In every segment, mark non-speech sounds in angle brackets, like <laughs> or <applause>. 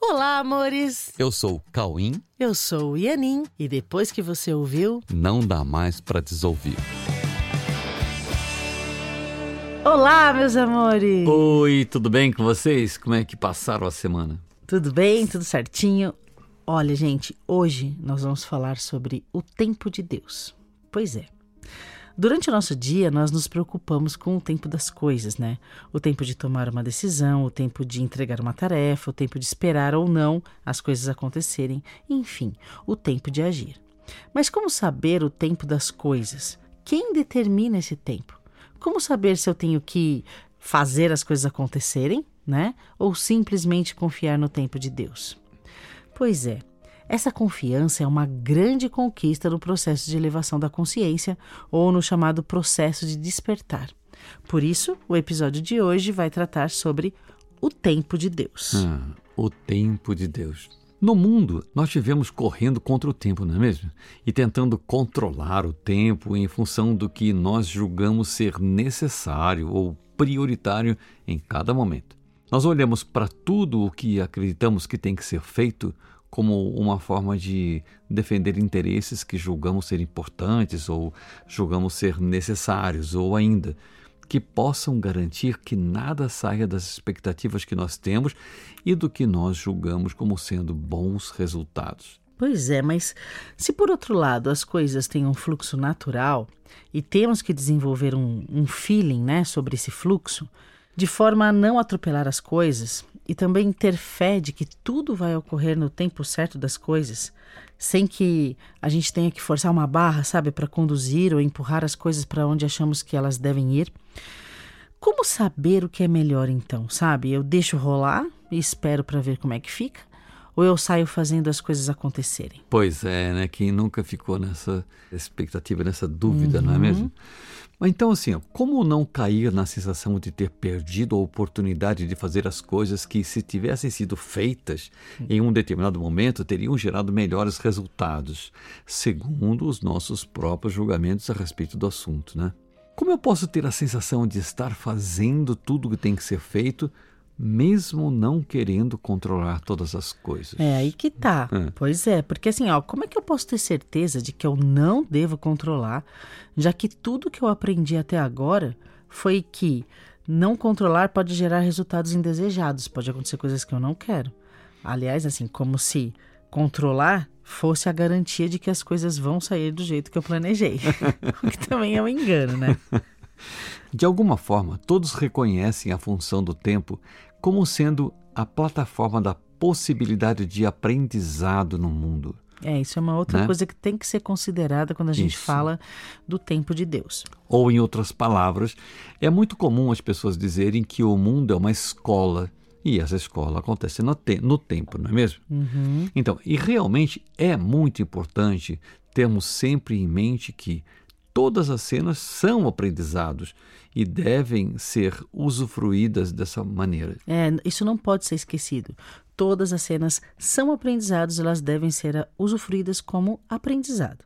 Olá, amores! Eu sou o Cauim. Eu sou o Ianin. E depois que você ouviu, Não dá mais pra desouvir. Olá, meus amores! Oi, tudo bem com vocês? Como é que passaram a semana? Tudo bem? Tudo certinho? Olha, gente, hoje nós vamos falar sobre o tempo de Deus. Pois é. Durante o nosso dia, nós nos preocupamos com o tempo das coisas, né? O tempo de tomar uma decisão, o tempo de entregar uma tarefa, o tempo de esperar ou não as coisas acontecerem, enfim, o tempo de agir. Mas como saber o tempo das coisas? Quem determina esse tempo? Como saber se eu tenho que fazer as coisas acontecerem, né? Ou simplesmente confiar no tempo de Deus? Pois é, essa confiança é uma grande conquista no processo de elevação da consciência ou no chamado processo de despertar. Por isso, o episódio de hoje vai tratar sobre o tempo de Deus. Ah, o tempo de Deus. No mundo, nós vivemos correndo contra o tempo, não é mesmo? E tentando controlar o tempo em função do que nós julgamos ser necessário ou prioritário em cada momento. Nós olhamos para tudo o que acreditamos que tem que ser feito como uma forma de defender interesses que julgamos ser importantes ou julgamos ser necessários ou ainda que possam garantir que nada saia das expectativas que nós temos e do que nós julgamos como sendo bons resultados. Pois é, mas se por outro lado as coisas têm um fluxo natural e temos que desenvolver um, um feeling né, sobre esse fluxo, de forma a não atropelar as coisas e também ter fé de que tudo vai ocorrer no tempo certo das coisas, sem que a gente tenha que forçar uma barra, sabe, para conduzir ou empurrar as coisas para onde achamos que elas devem ir. Como saber o que é melhor então, sabe? Eu deixo rolar e espero para ver como é que fica, ou eu saio fazendo as coisas acontecerem? Pois é, né? Quem nunca ficou nessa expectativa, nessa dúvida, uhum. não é mesmo? Então, assim, como não cair na sensação de ter perdido a oportunidade de fazer as coisas que, se tivessem sido feitas em um determinado momento, teriam gerado melhores resultados, segundo os nossos próprios julgamentos a respeito do assunto, né? Como eu posso ter a sensação de estar fazendo tudo o que tem que ser feito, mesmo não querendo controlar todas as coisas? É aí que tá. É. Pois é, porque assim, ó, como é que eu posso ter certeza de que eu não devo controlar, já que tudo que eu aprendi até agora foi que não controlar pode gerar resultados indesejados, pode acontecer coisas que eu não quero. Aliás, assim, como se controlar fosse a garantia de que as coisas vão sair do jeito que eu planejei. <laughs> o que também é um engano, né? <laughs> De alguma forma, todos reconhecem a função do tempo como sendo a plataforma da possibilidade de aprendizado no mundo. É, isso é uma outra né? coisa que tem que ser considerada quando a gente isso. fala do tempo de Deus. Ou, em outras palavras, é muito comum as pessoas dizerem que o mundo é uma escola e essa escola acontece no, te no tempo, não é mesmo? Uhum. Então, e realmente é muito importante termos sempre em mente que todas as cenas são aprendizados e devem ser usufruídas dessa maneira. É, isso não pode ser esquecido. Todas as cenas são aprendizados, elas devem ser usufruídas como aprendizado.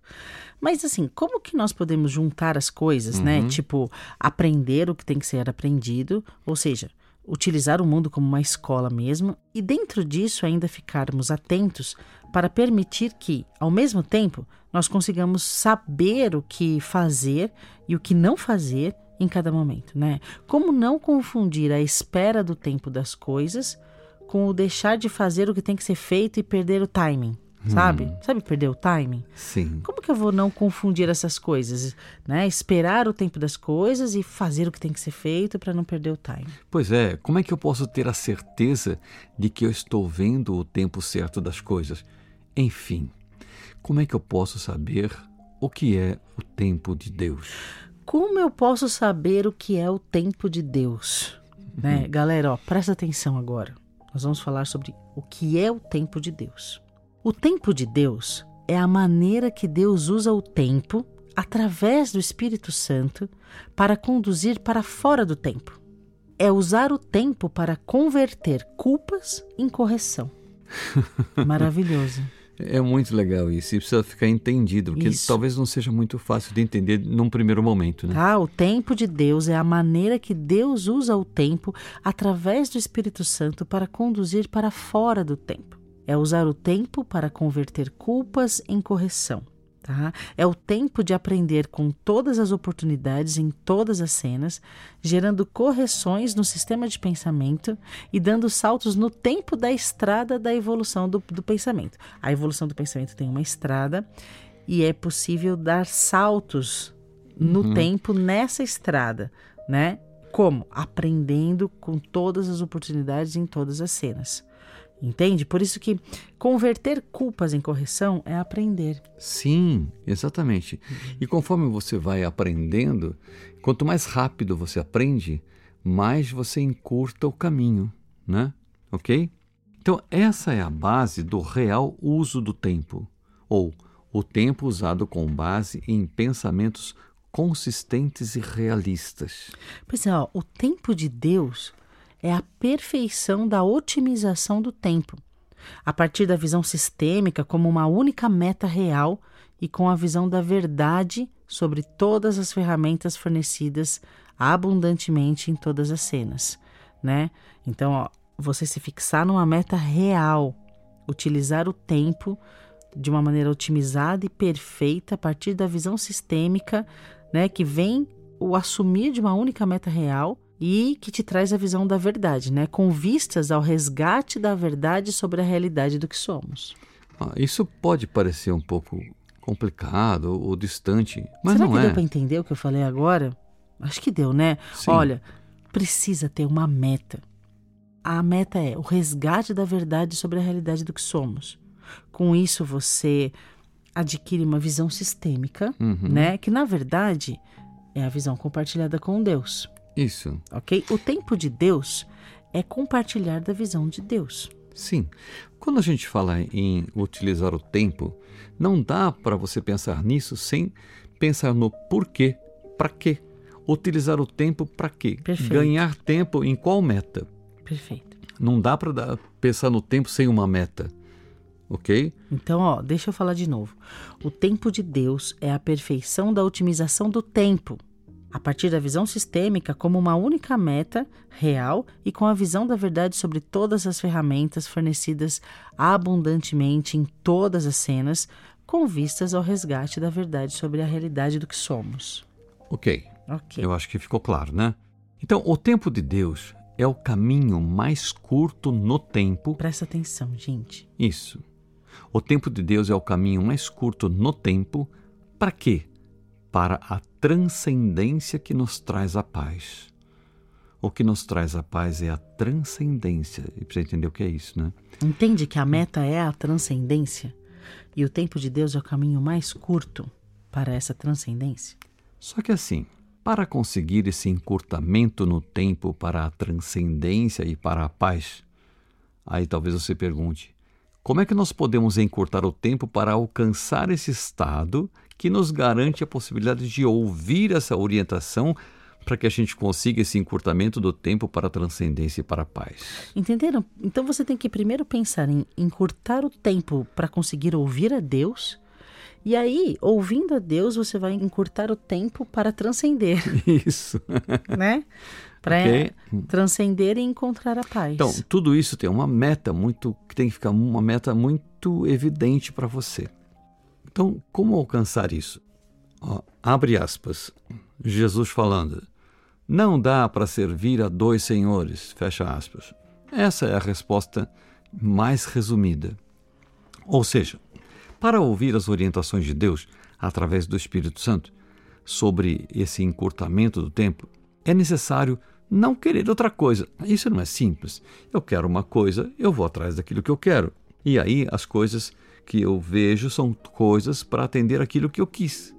Mas assim, como que nós podemos juntar as coisas, né? uhum. né? Tipo, aprender o que tem que ser aprendido, ou seja, utilizar o mundo como uma escola mesmo, e dentro disso ainda ficarmos atentos para permitir que, ao mesmo tempo, nós consigamos saber o que fazer e o que não fazer em cada momento, né? Como não confundir a espera do tempo das coisas com o deixar de fazer o que tem que ser feito e perder o timing, sabe? Hum. Sabe perder o timing? Sim. Como que eu vou não confundir essas coisas, né? Esperar o tempo das coisas e fazer o que tem que ser feito para não perder o timing. Pois é, como é que eu posso ter a certeza de que eu estou vendo o tempo certo das coisas? Enfim, como é que eu posso saber o que é o tempo de Deus? Como eu posso saber o que é o tempo de Deus? Né? Uhum. Galera, ó, presta atenção agora. Nós vamos falar sobre o que é o tempo de Deus. O tempo de Deus é a maneira que Deus usa o tempo, através do Espírito Santo, para conduzir para fora do tempo. É usar o tempo para converter culpas em correção. <laughs> Maravilhoso. É muito legal isso, e precisa ficar entendido, porque isso. talvez não seja muito fácil de entender num primeiro momento. Né? Ah, o tempo de Deus é a maneira que Deus usa o tempo através do Espírito Santo para conduzir para fora do tempo. É usar o tempo para converter culpas em correção Tá? É o tempo de aprender com todas as oportunidades em todas as cenas, gerando correções no sistema de pensamento e dando saltos no tempo da estrada da evolução do, do pensamento. A evolução do pensamento tem uma estrada e é possível dar saltos no uhum. tempo nessa estrada, né? Como? Aprendendo com todas as oportunidades em todas as cenas. Entende? Por isso que converter culpas em correção é aprender. Sim, exatamente. E conforme você vai aprendendo, quanto mais rápido você aprende, mais você encurta o caminho, né? OK? Então, essa é a base do real uso do tempo, ou o tempo usado com base em pensamentos consistentes e realistas. Pois é, ó, o tempo de Deus é a perfeição da otimização do tempo, a partir da visão sistêmica como uma única meta real e com a visão da verdade sobre todas as ferramentas fornecidas abundantemente em todas as cenas, né? Então, ó, você se fixar numa meta real, utilizar o tempo de uma maneira otimizada e perfeita a partir da visão sistêmica, né, que vem o assumir de uma única meta real e que te traz a visão da verdade, né? Com vistas ao resgate da verdade sobre a realidade do que somos. Ah, isso pode parecer um pouco complicado ou, distante, mas Será não que é. deu para entender o que eu falei agora? Acho que deu, né? Sim. Olha, precisa ter uma meta. A meta é o resgate da verdade sobre a realidade do que somos. Com isso você adquire uma visão sistêmica, uhum. né? Que na verdade é a visão compartilhada com Deus. Isso. Ok? O tempo de Deus é compartilhar da visão de Deus. Sim. Quando a gente fala em utilizar o tempo, não dá para você pensar nisso sem pensar no porquê, para quê. Utilizar o tempo para quê? Perfeito. Ganhar tempo em qual meta? Perfeito. Não dá para pensar no tempo sem uma meta. Ok? Então, ó, deixa eu falar de novo. O tempo de Deus é a perfeição da otimização do tempo a partir da visão sistêmica como uma única meta real e com a visão da verdade sobre todas as ferramentas fornecidas abundantemente em todas as cenas, com vistas ao resgate da verdade sobre a realidade do que somos. Ok. Ok. Eu acho que ficou claro, né? Então, o tempo de Deus é o caminho mais curto no tempo. Presta atenção, gente. Isso. O tempo de Deus é o caminho mais curto no tempo. Para quê? Para a transcendência que nos traz a paz. O que nos traz a paz é a transcendência. E precisa entender o que é isso, né? Entende que a meta é a transcendência? E o tempo de Deus é o caminho mais curto para essa transcendência? Só que assim, para conseguir esse encurtamento no tempo para a transcendência e para a paz, aí talvez você pergunte: como é que nós podemos encurtar o tempo para alcançar esse estado que nos garante a possibilidade de ouvir essa orientação para que a gente consiga esse encurtamento do tempo para a transcendência e para a paz. Entenderam? Então você tem que primeiro pensar em encurtar o tempo para conseguir ouvir a Deus. E aí, ouvindo a Deus, você vai encurtar o tempo para transcender. <laughs> Isso. <laughs> né? Para okay. transcender e encontrar a paz. Então, tudo isso tem uma meta muito que tem que ficar uma meta muito evidente para você. Então, como alcançar isso? Abre aspas. Jesus falando: Não dá para servir a dois senhores. Fecha aspas. Essa é a resposta mais resumida. Ou seja, para ouvir as orientações de Deus através do Espírito Santo sobre esse encurtamento do tempo, é necessário não querer outra coisa. Isso não é simples. Eu quero uma coisa, eu vou atrás daquilo que eu quero. E aí as coisas que eu vejo são coisas para atender aquilo que eu quis.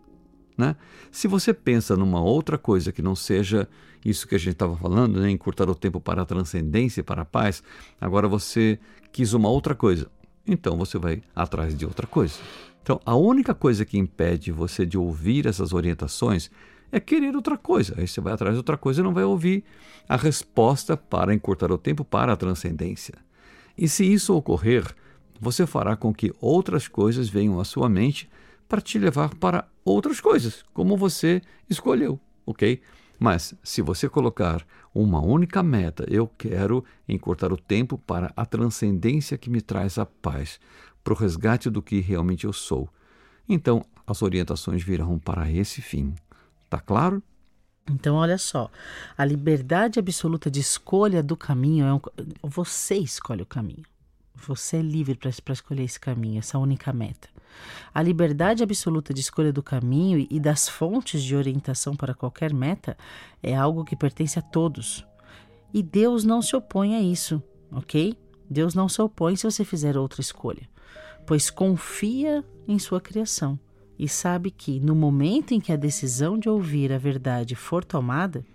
Né? Se você pensa numa outra coisa que não seja isso que a gente estava falando, né? encurtar o tempo para a transcendência e para a paz, agora você quis uma outra coisa. Então você vai atrás de outra coisa. Então a única coisa que impede você de ouvir essas orientações é querer outra coisa. Aí você vai atrás de outra coisa e não vai ouvir a resposta para encurtar o tempo para a transcendência. E se isso ocorrer, você fará com que outras coisas venham à sua mente para te levar para outras coisas, como você escolheu, ok? Mas se você colocar uma única meta, eu quero encurtar o tempo para a transcendência que me traz a paz, para o resgate do que realmente eu sou. Então, as orientações virão para esse fim. Tá claro? Então, olha só, a liberdade absoluta de escolha do caminho é um, você escolhe o caminho. Você é livre para escolher esse caminho, essa única meta. A liberdade absoluta de escolha do caminho e das fontes de orientação para qualquer meta é algo que pertence a todos. E Deus não se opõe a isso, ok? Deus não se opõe se você fizer outra escolha, pois confia em sua criação e sabe que, no momento em que a decisão de ouvir a verdade for tomada,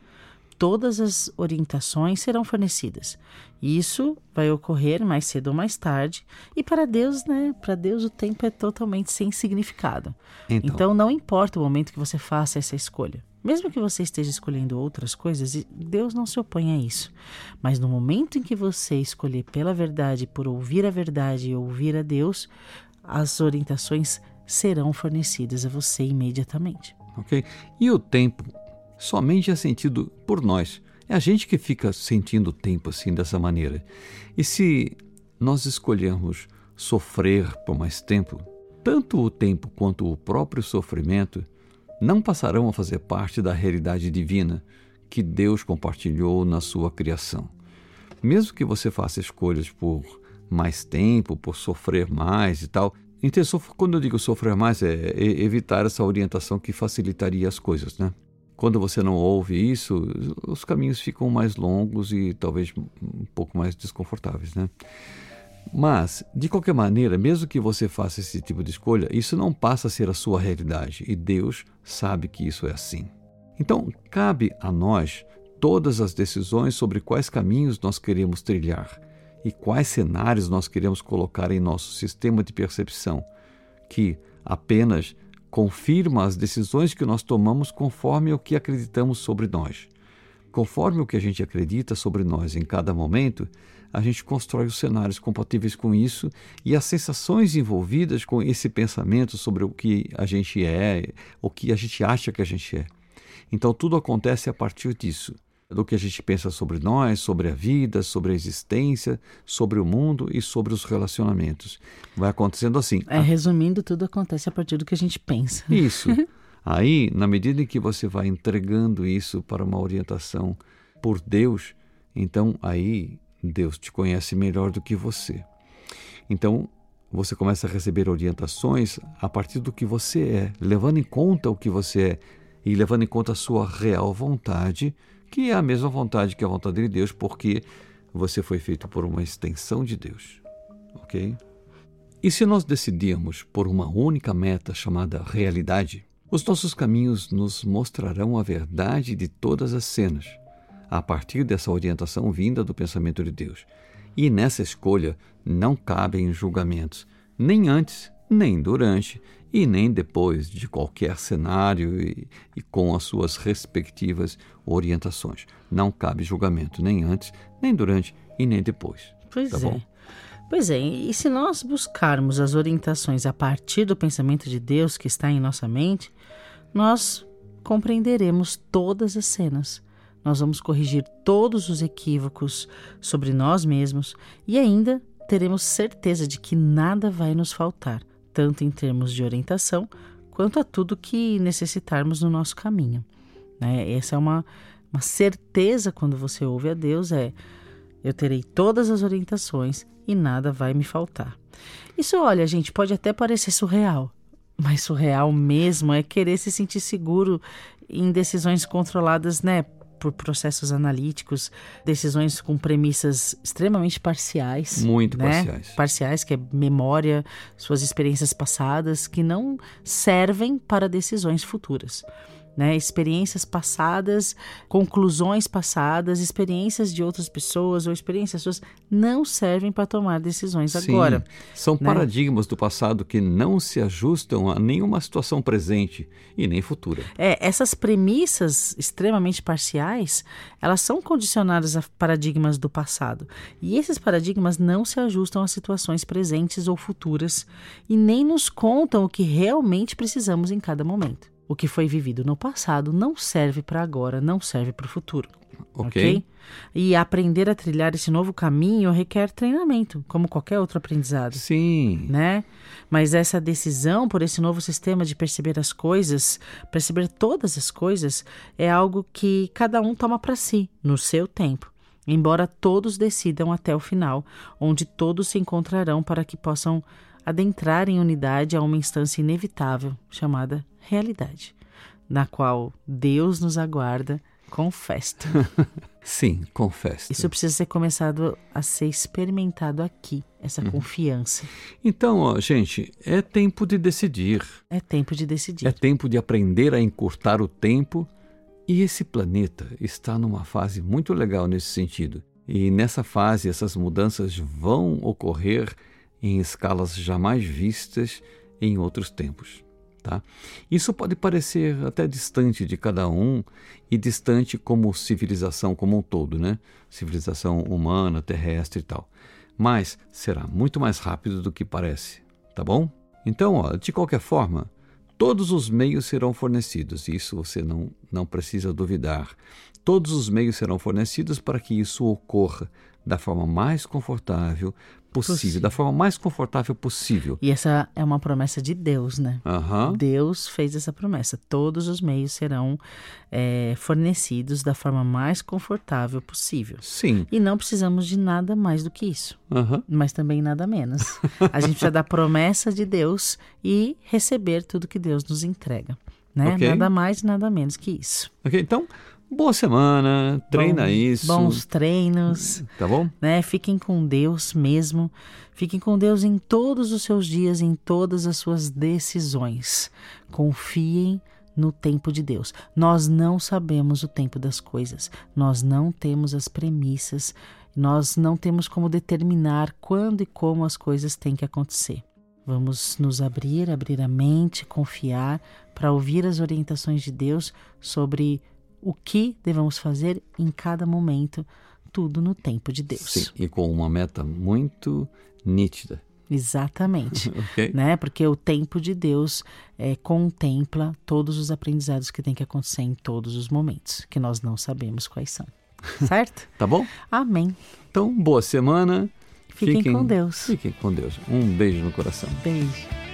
todas as orientações serão fornecidas. Isso vai ocorrer mais cedo ou mais tarde, e para Deus, né, para Deus o tempo é totalmente sem significado. Então, então não importa o momento que você faça essa escolha. Mesmo que você esteja escolhendo outras coisas, Deus não se opõe a isso. Mas no momento em que você escolher pela verdade, por ouvir a verdade e ouvir a Deus, as orientações serão fornecidas a você imediatamente. Ok? E o tempo somente é sentido por nós. É a gente que fica sentindo o tempo assim, dessa maneira. E se nós escolhermos sofrer por mais tempo, tanto o tempo quanto o próprio sofrimento não passarão a fazer parte da realidade divina que Deus compartilhou na sua criação. Mesmo que você faça escolhas por mais tempo, por sofrer mais e tal, então, quando eu digo sofrer mais, é evitar essa orientação que facilitaria as coisas, né? Quando você não ouve isso, os caminhos ficam mais longos e talvez um pouco mais desconfortáveis, né? Mas, de qualquer maneira, mesmo que você faça esse tipo de escolha, isso não passa a ser a sua realidade e Deus sabe que isso é assim. Então, cabe a nós todas as decisões sobre quais caminhos nós queremos trilhar e quais cenários nós queremos colocar em nosso sistema de percepção, que apenas confirma as decisões que nós tomamos conforme o que acreditamos sobre nós. Conforme o que a gente acredita sobre nós em cada momento, a gente constrói os cenários compatíveis com isso e as sensações envolvidas com esse pensamento sobre o que a gente é, o que a gente acha que a gente é. Então tudo acontece a partir disso do que a gente pensa sobre nós, sobre a vida, sobre a existência, sobre o mundo e sobre os relacionamentos. Vai acontecendo assim. É, resumindo, tudo acontece a partir do que a gente pensa. <laughs> Isso. <laughs> Aí, na medida em que você vai entregando isso para uma orientação por Deus, então aí Deus te conhece melhor do que você. Então, você começa a receber orientações a partir do que você é, levando em conta o que você é e levando em conta a sua real vontade que é a mesma vontade que a vontade de Deus, porque você foi feito por uma extensão de Deus. Ok? E se nós decidirmos por uma única meta chamada realidade, os nossos caminhos nos mostrarão a verdade de todas as cenas, a partir dessa orientação vinda do pensamento de Deus. E nessa escolha não cabem julgamentos, nem antes, nem durante e nem depois de qualquer cenário e, e, com as suas respectivas orientações. Não cabe julgamento nem antes, nem durante e nem depois. Pois tá é. Bom? Pois é, e se nós buscarmos as orientações a partir do pensamento de Deus que está em nossa mente, nós compreenderemos todas as cenas. Nós vamos corrigir todos os equívocos sobre nós mesmos e ainda teremos certeza de que nada vai nos faltar tanto em termos de orientação quanto a tudo que necessitarmos no nosso caminho. Né? Essa é uma, uma certeza quando você ouve a Deus: é eu terei todas as orientações e nada vai me faltar. Isso, olha, gente, pode até parecer surreal, mas surreal mesmo é querer se sentir seguro em decisões controladas, né, por processos analíticos, decisões com premissas extremamente parciais. Muito né? parciais. Parciais, que é memória, suas experiências passadas, que não servem para decisões futuras. Né? Experiências passadas, conclusões passadas, experiências de outras pessoas ou experiências suas não servem para tomar decisões Sim, agora. São né? paradigmas do passado que não se ajustam a nenhuma situação presente e nem futura. É, essas premissas extremamente parciais, elas são condicionadas a paradigmas do passado. E esses paradigmas não se ajustam a situações presentes ou futuras e nem nos contam o que realmente precisamos em cada momento. O que foi vivido no passado não serve para agora, não serve para o futuro. Ok. E aprender a trilhar esse novo caminho requer treinamento, como qualquer outro aprendizado Sim. né? Mas essa decisão por esse novo sistema de perceber as coisas, perceber todas as coisas, é algo que cada um toma para si, no seu tempo. Embora todos decidam até o final, onde todos se encontrarão para que possam adentrar em unidade a uma instância inevitável chamada realidade, na qual Deus nos aguarda com festa. <laughs> Sim, confesso. Isso precisa ser começado a ser experimentado aqui, essa confiança. Então, ó, gente, é tempo de decidir. É tempo de decidir. É tempo de aprender a encurtar o tempo. E esse planeta está numa fase muito legal nesse sentido. E nessa fase, essas mudanças vão ocorrer em escalas jamais vistas em outros tempos. Tá? Isso pode parecer até distante de cada um e distante como civilização como um todo, né? Civilização humana, terrestre e tal. Mas será muito mais rápido do que parece, tá bom? Então, ó, de qualquer forma, todos os meios serão fornecidos, isso você não, não precisa duvidar. Todos os meios serão fornecidos para que isso ocorra da forma mais confortável possível, Possível. da forma mais confortável possível. E essa é uma promessa de Deus, né? Aham. Deus fez essa promessa. Todos os meios serão é, fornecidos da forma mais confortável possível. Sim. E não precisamos de nada mais do que isso, Aham. mas também nada menos. A gente precisa da <laughs> promessa de Deus e receber tudo que Deus nos entrega. Né? Ok. Nada mais, nada menos que isso. Ok, então, boa semana, treina isso. Bons treinos. Tá bom? né? Fiquem com Deus mesmo. Fiquem com Deus em todos os seus dias, em todas as suas decisões. Confiem no tempo de Deus. Nós não sabemos o tempo das coisas. Nós não temos as premissas. Nós não temos como determinar quando e como as coisas têm que acontecer. Vamos nos abrir, abrir a mente, confiar para ouvir as orientações de Deus sobre o que devemos fazer em cada momento, tudo no tempo de Deus. Sim, e com uma meta muito nítida. Exatamente. <laughs> Ok? né? Porque o tempo de Deus é, contempla todos os aprendizados que tem que acontecer em todos os momentos, que nós não sabemos quais são. <laughs> Certo? Tá bom? Amém. Então, boa semana. Fiquem com Deus. Fiquem com Deus. Um beijo no coração. Beijo.